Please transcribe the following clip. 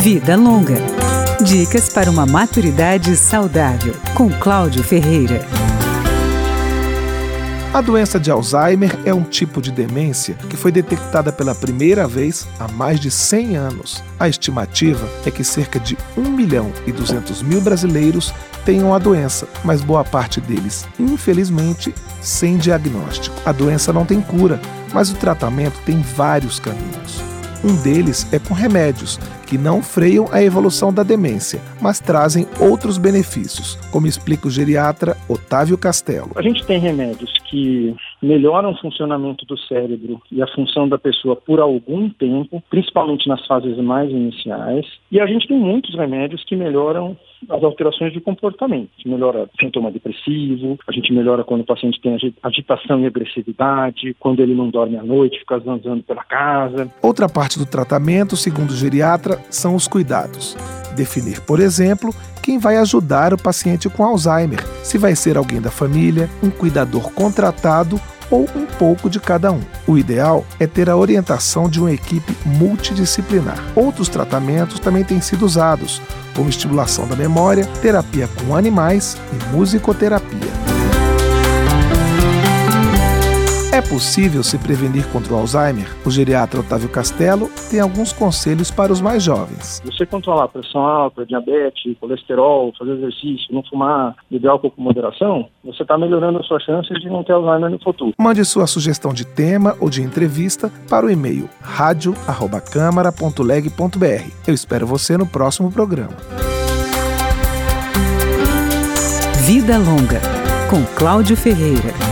Vida Longa. Dicas para uma maturidade saudável, com Cláudio Ferreira. A doença de Alzheimer é um tipo de demência que foi detectada pela primeira vez há mais de 100 anos. A estimativa é que cerca de 1 milhão e 200 mil brasileiros tenham a doença, mas boa parte deles, infelizmente, sem diagnóstico. A doença não tem cura, mas o tratamento tem vários caminhos. Um deles é com remédios, que não freiam a evolução da demência, mas trazem outros benefícios, como explica o geriatra Otávio Castelo. A gente tem remédios que melhoram o funcionamento do cérebro e a função da pessoa por algum tempo, principalmente nas fases mais iniciais, e a gente tem muitos remédios que melhoram as alterações de comportamento. A gente melhora sintoma depressivo, a gente melhora quando o paciente tem agitação e agressividade, quando ele não dorme à noite, fica andando pela casa. Outra parte do tratamento, segundo o geriatra, são os cuidados. Definir, por exemplo, quem vai ajudar o paciente com Alzheimer, se vai ser alguém da família, um cuidador contratado ou um pouco de cada um. O ideal é ter a orientação de uma equipe multidisciplinar. Outros tratamentos também têm sido usados, como estimulação da memória, terapia com animais e musicoterapia. É possível se prevenir contra o Alzheimer? O geriatra Otávio Castelo tem alguns conselhos para os mais jovens. Você controlar a pressão alta, diabetes, colesterol, fazer exercício, não fumar, beber álcool com moderação, você está melhorando as suas chances de não ter Alzheimer no futuro. Mande sua sugestão de tema ou de entrevista para o e-mail radio@câmara.leg.br. Eu espero você no próximo programa. Vida Longa, com Cláudio Ferreira.